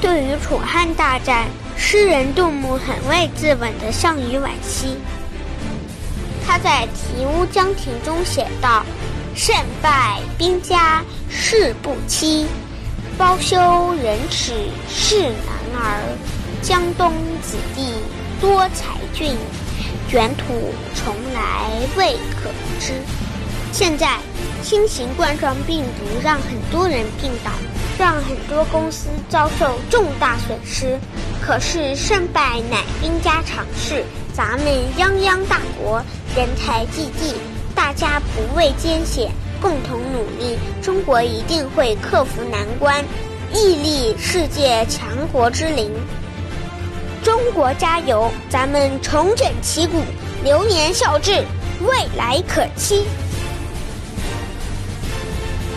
对于楚汉大战，诗人杜牧很为自刎的项羽惋惜。他在《题乌江亭》中写道：“胜败兵家事不期，包羞忍耻是男儿。江东子弟多才俊，卷土重来未可知。”现在，新型冠状病毒让很多人病倒，让很多公司遭受重大损失。可是胜败乃兵家常事，咱们泱泱大国，人才济济，大家不畏艰险，共同努力，中国一定会克服难关，屹立世界强国之林。中国加油！咱们重整旗鼓，流年笑掷，未来可期。